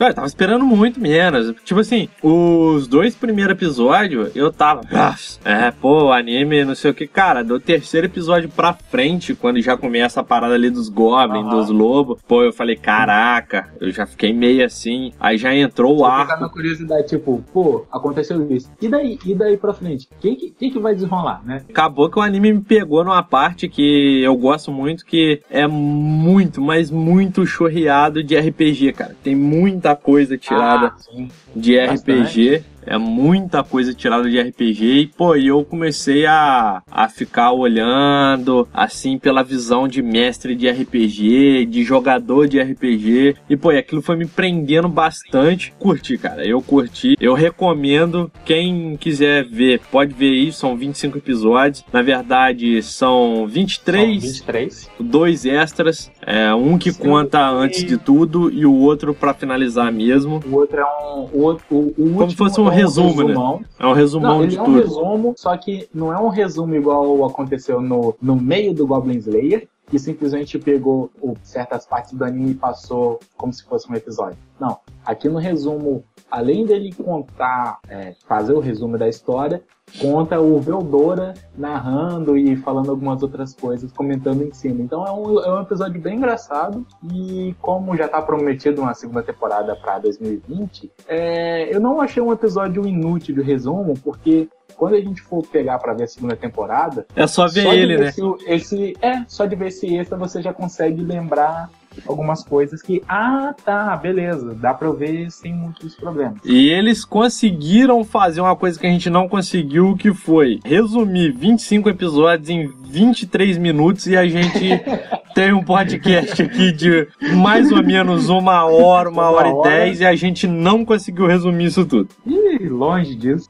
Speaker 3: eu tava esperando muito menos. Tipo assim, os dois primeiros episódios, eu tava. "Ah, É, pô, anime, não sei o que. Cara, do terceiro episódio pra frente, quando já começa a parada ali dos Goblins, dos Lobos, pô, eu falei, caraca, eu já fiquei meio assim. Aí já entrou o
Speaker 4: fica
Speaker 3: arco.
Speaker 4: na curiosidade, tipo, pô, aconteceu isso. E daí? E daí pra frente? Quem que, quem que vai desenrolar, né?
Speaker 3: Acabou que o anime me pegou numa parte que eu gosto muito, que é muito, mas muito chorreado de RPG, cara. Tem muita coisa tirada.
Speaker 4: Ah,
Speaker 3: de
Speaker 4: Bastante.
Speaker 3: É muita coisa tirada de RPG. E, pô, e eu comecei a, a ficar olhando, assim, pela visão de mestre de RPG, de jogador de RPG. E, pô, e aquilo foi me prendendo bastante. Curti, cara. Eu curti. Eu recomendo. Quem quiser ver, pode ver isso. São 25 episódios. Na verdade, são 23
Speaker 4: São 23.
Speaker 3: dois extras, é, um que
Speaker 4: Sim.
Speaker 3: conta antes de tudo e o outro pra finalizar mesmo.
Speaker 4: O outro é um. O, o, o
Speaker 3: Como se fosse um resumo, né?
Speaker 4: resumão.
Speaker 3: É um resumão
Speaker 4: Não,
Speaker 3: de
Speaker 4: ele é um
Speaker 3: tudo.
Speaker 4: resumo, só que não é um resumo igual aconteceu no, no meio do Goblin Slayer, que simplesmente pegou certas partes do anime e passou como se fosse um episódio. Não. Aqui no resumo, além dele contar, é, fazer o resumo da história, conta o Veldora narrando e falando algumas outras coisas, comentando em cima. Então é um, é um episódio bem engraçado e como já tá prometido uma segunda temporada para 2020, é, eu não achei um episódio inútil de resumo, porque quando a gente for pegar para ver a segunda temporada,
Speaker 3: É só ver
Speaker 4: de
Speaker 3: ele,
Speaker 4: ver
Speaker 3: né?
Speaker 4: se o- esse, é, só de ver esse extra você já consegue lembrar algumas coisas que, ah, tá, beleza, dá pra eu ver sem muitos problemas.
Speaker 3: E eles conseguiram fazer uma coisa que a gente não conseguiu, que foi resumir 25 episódios em 23 minutos e a gente tem um podcast aqui de mais ou menos uma hora, uma,
Speaker 4: Uma
Speaker 3: hora e dez e a gente não conseguiu resumir isso tudo.
Speaker 4: Ih, longe disso.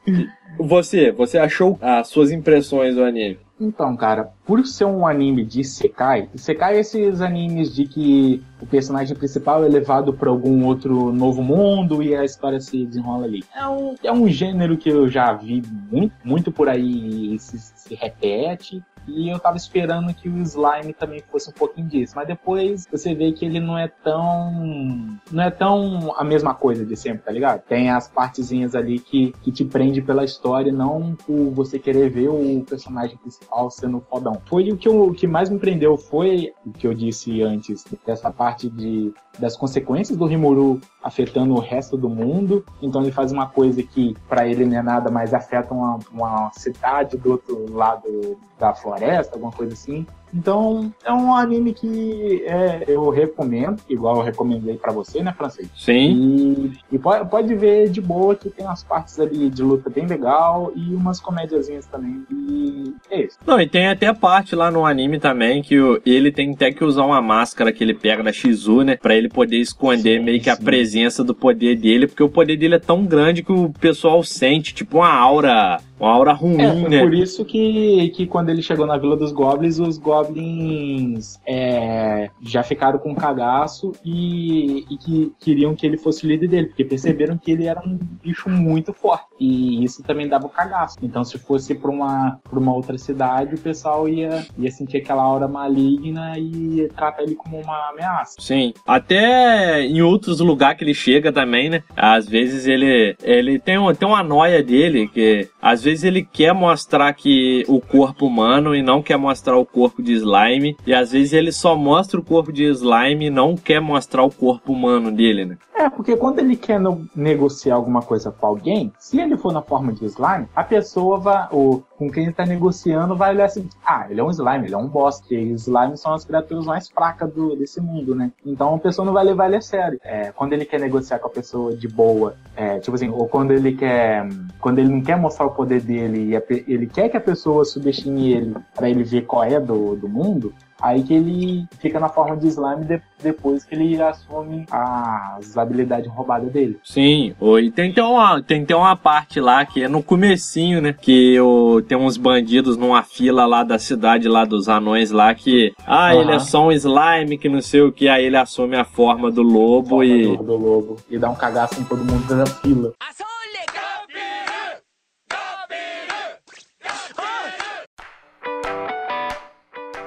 Speaker 3: Você, você achou as suas impressões do anime?
Speaker 4: Então, cara, por ser um anime de Sekai, Sekai é esses animes de que o personagem principal é levado para algum outro novo mundo e a história se desenrola ali. É um, é um gênero que eu já vi muito, muito por aí e se, se repete. E eu tava esperando que o slime também fosse um pouquinho disso. Mas depois você vê que ele não é tão. Não é tão a mesma coisa de sempre, tá ligado? Tem as partezinhas ali que, que te prende pela história, não por você querer ver o personagem principal sendo fodão. Foi o que, eu, o que mais me prendeu, foi o que eu disse antes, dessa parte de, das consequências do Rimuru afetando o resto do mundo. Então ele faz uma coisa que para ele não é nada, mas afeta uma, uma cidade do outro lado da floresta, alguma coisa assim. Então, é um anime que é, eu recomendo, igual eu recomendei para você, né, Francês?
Speaker 3: Sim.
Speaker 4: E, e pode, pode, ver de boa que tem umas partes ali de luta bem legal e umas comédiazinhas também. E é isso.
Speaker 3: Não, e tem até a parte lá no anime também que o, ele tem até que usar uma máscara que ele pega da Shizu, né? Pra ele poder esconder sim, meio que sim. a presença do poder dele, porque o poder dele é tão grande que o pessoal sente, tipo, uma aura uma aura ruim, é,
Speaker 4: né? Por isso que, que quando ele chegou na Vila dos Goblins, os Goblins é, já ficaram com cagaço e, e, que queriam que ele fosse o líder dele, porque perceberam que ele era um bicho muito forte. E isso também dava o cagaço. Então, se fosse pra uma, pra uma outra cidade, o pessoal ia, ia sentir aquela aura maligna e tratar ele como uma ameaça.
Speaker 3: Sim. Até em outros lugares que ele chega também, né? Às vezes ele, ele tem, um, tem uma noia dele que às vezes ele quer mostrar que o corpo humano e não quer mostrar o corpo de slime. E às vezes ele só mostra o corpo de slime e não quer mostrar o corpo humano dele, né?
Speaker 4: É, porque quando ele quer negociar alguma coisa com alguém, se ele for na forma de slime, a pessoa vai, ou com quem ele tá negociando vai olhar assim, ah, ele é um slime, ele é um boss, que slime são as criaturas mais fracas do, desse mundo, né? Então a pessoa não vai levar ele a sério. É, quando ele quer negociar com a pessoa de boa, é, tipo assim, ou quando ele quer, quando ele não quer mostrar o poder dele e a, ele quer que a pessoa subestime ele para ele ver qual é do, do mundo, Aí que ele fica na forma de slime de, depois que ele assume as habilidades roubadas dele.
Speaker 3: Sim, e tem ter uma, tem uma parte lá que é no comecinho, né? Que o, tem uns bandidos numa fila lá da cidade, lá dos anões lá, que... Ah, uhum. ele é só um slime, que não sei o que. Aí ele assume a forma do lobo forma e...
Speaker 4: Do, do lobo. E dá um cagaço em todo mundo da fila.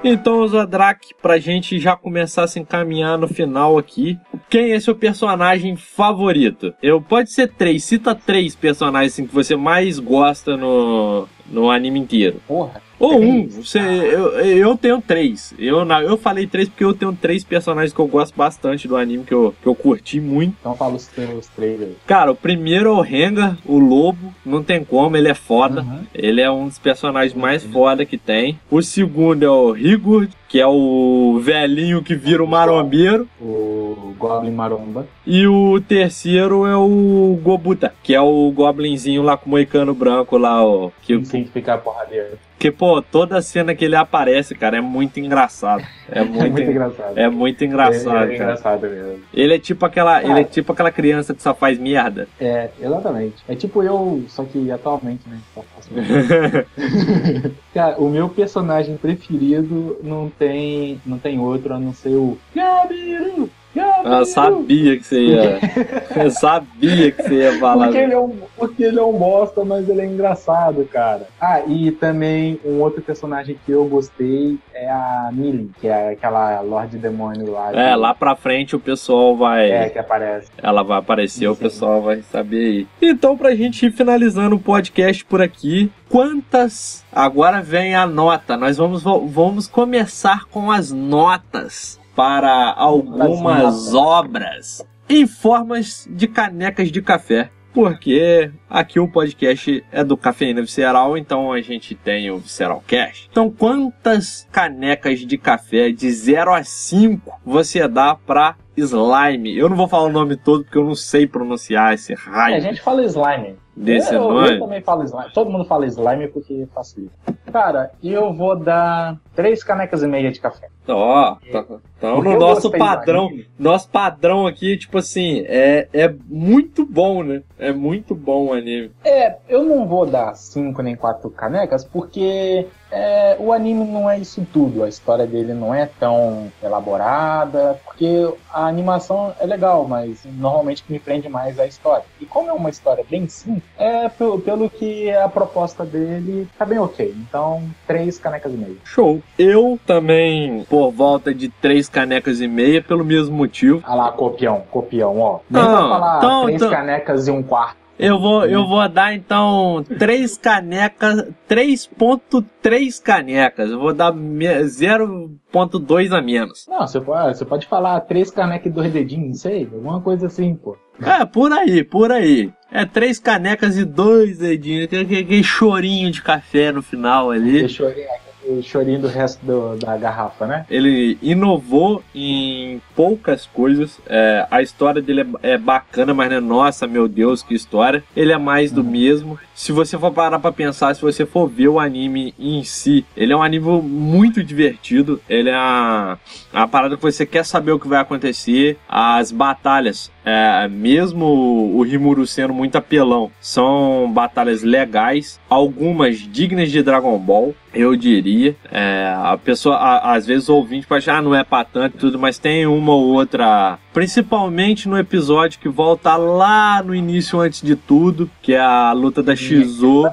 Speaker 3: Então, Zadrak, pra gente já começar a se encaminhar no final aqui, quem é seu personagem favorito? Eu pode ser três, cita três personagens assim, que você mais gosta no, no anime inteiro.
Speaker 4: Porra.
Speaker 3: Ou um, você, eu, eu tenho três. Eu, eu falei três porque eu tenho três personagens que eu gosto bastante do anime, que eu, que eu curti muito.
Speaker 4: Então fala os teus três aí.
Speaker 3: Cara, o primeiro é o Rengar, o lobo. Não tem como, ele é foda. Uhum. Ele é um dos personagens mais uhum. foda que tem. O segundo é o Rigurd, que é o velhinho que vira o marombeiro.
Speaker 4: O Goblin Maromba.
Speaker 3: E o terceiro é o Gobuta, que é o Goblinzinho lá com o moicano branco lá, ó.
Speaker 4: Que tem que ficar porradeiro.
Speaker 3: Que, pô, toda cena que ele aparece, cara, é muito engraçado. É muito, é muito engraçado. É muito engraçado. É, é
Speaker 4: engraçado mesmo.
Speaker 3: Ele é tipo aquela. Ah, ele é tipo aquela criança que só faz merda.
Speaker 4: É, exatamente. É tipo eu, só que atualmente, né? Só faço cara, o meu personagem preferido não tem. não tem outro a não ser o Gabiru!
Speaker 3: Eu sabia que você ia. Eu sabia que você ia falar.
Speaker 4: Porque ele, é um, porque ele é um bosta, mas ele é engraçado, cara. Ah, e também um outro personagem que eu gostei é a Millie, que é aquela Lorde Demônio lá.
Speaker 3: É, lá pra frente o pessoal vai.
Speaker 4: É, que aparece.
Speaker 3: Ela vai aparecer, Sim. o pessoal vai saber aí. Então, pra gente ir finalizando o podcast por aqui, quantas. Agora vem a nota. Nós vamos, vamos começar com as notas para algumas obras em formas de canecas de café. Porque aqui o podcast é do Cafeína Visceral, então a gente tem o Visceral Cash. Então, quantas canecas de café de 0 a 5 você dá para slime? Eu não vou falar o nome todo porque eu não sei pronunciar esse raio. É,
Speaker 4: a gente fala slime.
Speaker 3: Desse eu,
Speaker 4: nome? Eu também falo slime. Todo mundo fala slime porque facilita. Cara, eu vou dar três canecas e meia de café.
Speaker 3: Ó, tá, então no nosso padrão, nosso padrão aqui, tipo assim, é, é muito bom, né? É muito bom o anime.
Speaker 4: É, eu não vou dar cinco nem quatro canecas, porque é, o anime não é isso tudo. A história dele não é tão elaborada, porque a animação é legal, mas normalmente me prende mais a história. E como é uma história bem simples, é pelo, pelo que a proposta dele tá bem ok. Então, três canecas e meia.
Speaker 3: Show. Eu também, por volta de três canecas e meia, pelo mesmo motivo.
Speaker 4: Ah lá, copião, copião, ó. Nem não, falar então, três então... canecas e um quarto.
Speaker 3: Eu vou, eu vou dar então três canecas, 3.3 canecas. Eu vou dar 0.2 a menos.
Speaker 4: Não, você pode, você pode falar três canecas e dois dedinhos, não sei, alguma coisa assim, pô.
Speaker 3: É, por aí, por aí. É três canecas e dois dedinhos, aquele, aquele chorinho de café no final ali. Aquele chorinho,
Speaker 4: o chorinho do resto do, da garrafa, né?
Speaker 3: Ele inovou em poucas coisas. É, a história dele é, é, bacana, mas não é nossa, meu Deus, que história. Ele é mais do uhum. mesmo. Se você for parar pra pensar, se você for ver o anime em si, ele é um anime muito divertido. Ele é a, a parada que você quer saber o que vai acontecer. As batalhas, é, mesmo o Rimuru sendo muito apelão, são batalhas legais, algumas dignas de Dragon Ball eu diria. É, a pessoa, a, às vezes o ouvinte pode achar, ah, não é pra tanto tudo, mas tem uma ou outra, principalmente no episódio que volta lá no início antes de tudo, que é a luta da Shizu.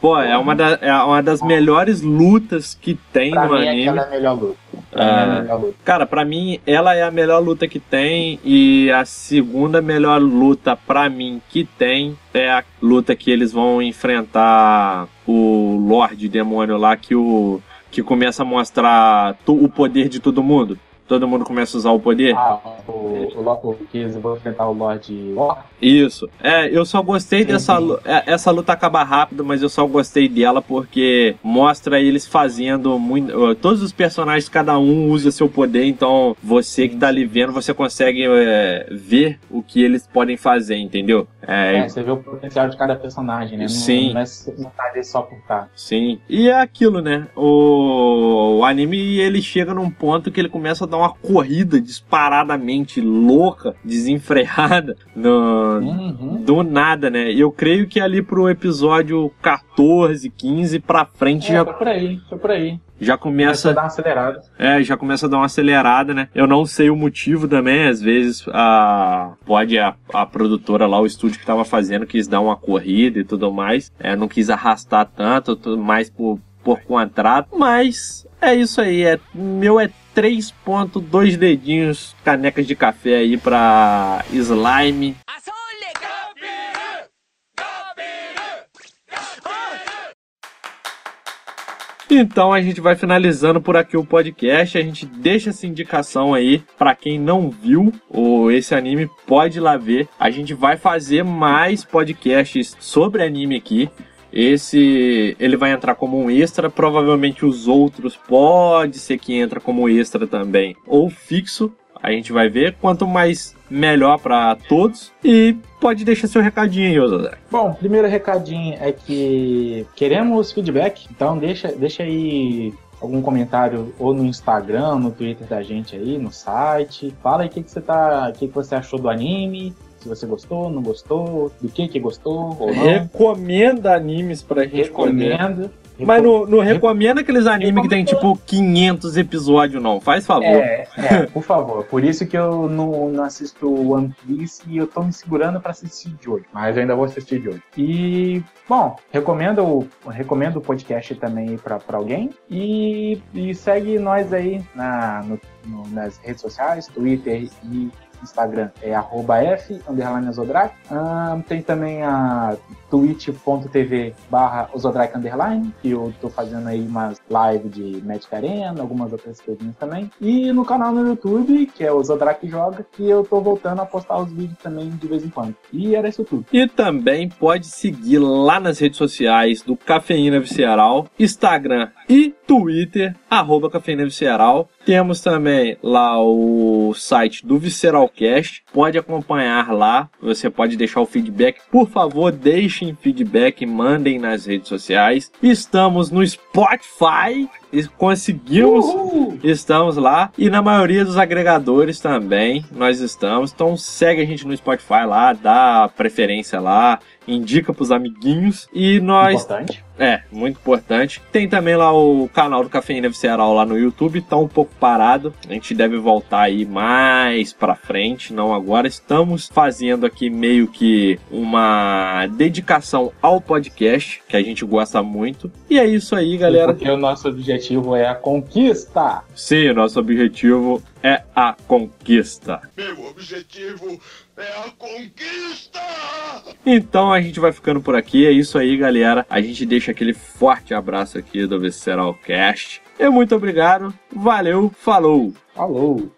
Speaker 3: Pô, é uma, da, é uma das melhores lutas que tem
Speaker 4: pra
Speaker 3: no mim, anime.
Speaker 4: Aquela é a melhor luta.
Speaker 3: É a ah, melhor luta. Cara, pra mim, ela é a melhor luta que tem. E a segunda melhor luta pra mim que tem é a luta que eles vão enfrentar o Lorde Demônio lá, que o. Que começa a mostrar o poder de todo mundo todo mundo começa a usar o poder.
Speaker 4: Ah, o, o, o que vão enfrentar o Lorde
Speaker 3: Isso. É, eu só gostei sim, dessa sim. É, essa luta acaba rápido, mas eu só gostei dela porque mostra eles fazendo muito. Todos os personagens, cada um usa seu poder, então você que tá ali vendo, você consegue é, ver o que eles podem fazer, entendeu?
Speaker 4: É, é, você vê o potencial de cada personagem, né?
Speaker 3: Sim.
Speaker 4: Não, não é tá ali só por estar.
Speaker 3: Sim. E é aquilo, né? O, o anime ele chega num ponto que ele começa a dar uma corrida disparadamente louca, desenfreada, no, uhum. do nada, né? Eu creio que ali pro episódio 14, 15 pra frente
Speaker 4: é, já. Foi por aí, foi por aí
Speaker 3: já começa,
Speaker 4: começa a dar uma acelerada.
Speaker 3: É, já começa a dar uma acelerada, né? Eu não sei o motivo também, às vezes a pode a, a produtora lá, o estúdio que tava fazendo quis dar uma corrida e tudo mais, é, não quis arrastar tanto, tudo mais por por contrato, mas é isso aí, é meu é 3.2 dedinhos canecas de café aí pra slime. Então a gente vai finalizando por aqui o podcast. A gente deixa essa indicação aí para quem não viu o, esse anime, pode ir lá ver. A gente vai fazer mais podcasts sobre anime aqui. Esse ele vai entrar como um extra, provavelmente os outros pode ser que entra como extra também ou fixo. A gente vai ver quanto mais melhor para todos e pode deixar seu recadinho aí, José.
Speaker 4: Bom, primeiro recadinho é que queremos feedback, então deixa, deixa aí algum comentário ou no Instagram, no Twitter da gente aí, no site. Fala aí o que, que você tá, o que, que você achou do anime, se você gostou, não gostou, do que que gostou ou não.
Speaker 3: Recomenda animes pra gente
Speaker 4: Recomenda.
Speaker 3: Mas não, não recomenda aqueles animes que tem tipo 500 episódios, não. Faz favor.
Speaker 4: É, é, por favor. Por isso que eu não, não assisto One Piece e eu tô me segurando para assistir de hoje. Mas eu ainda vou assistir de hoje. E, bom, recomendo, recomendo o podcast também para alguém. E, e segue nós aí na, no, no, nas redes sociais, Twitter e Instagram é arroba F, underline Zodrak. Um, tem também a twitch.tv barra Zodrak underline, que eu tô fazendo aí umas lives de Magic Arena, algumas outras coisinhas também. E no canal no YouTube, que é o Zodrak Joga, que eu tô voltando a postar os vídeos também de vez em quando. E era isso tudo.
Speaker 3: E também pode seguir lá nas redes sociais do Cafeína Visceral, Instagram e Twitter, arroba Cafeína Visceral. Temos também lá o site do Visceralcast. Pode acompanhar lá. Você pode deixar o feedback. Por favor, deixem feedback, mandem nas redes sociais. Estamos no Spotify e conseguimos.
Speaker 4: Uhul!
Speaker 3: Estamos lá e na maioria dos agregadores também nós estamos. Então segue a gente no Spotify lá, dá preferência lá, indica pros amiguinhos e nós
Speaker 4: Importante.
Speaker 3: é, muito importante. Tem também lá o canal do Cafeína Visceral lá no YouTube, tá um pouco parado. A gente deve voltar aí mais pra frente, não agora. Estamos fazendo aqui meio que uma dedicação ao podcast, que a gente gosta muito. E é isso aí, galera.
Speaker 4: Porque o nosso objetivo é a conquista.
Speaker 3: Sim, o nosso objetivo é a conquista.
Speaker 2: Meu objetivo é a conquista!
Speaker 3: Então a gente vai ficando por aqui. É isso aí, galera. A gente deixa aquele forte abraço aqui do Visceral Cast. E muito obrigado. Valeu, falou!
Speaker 4: Falou!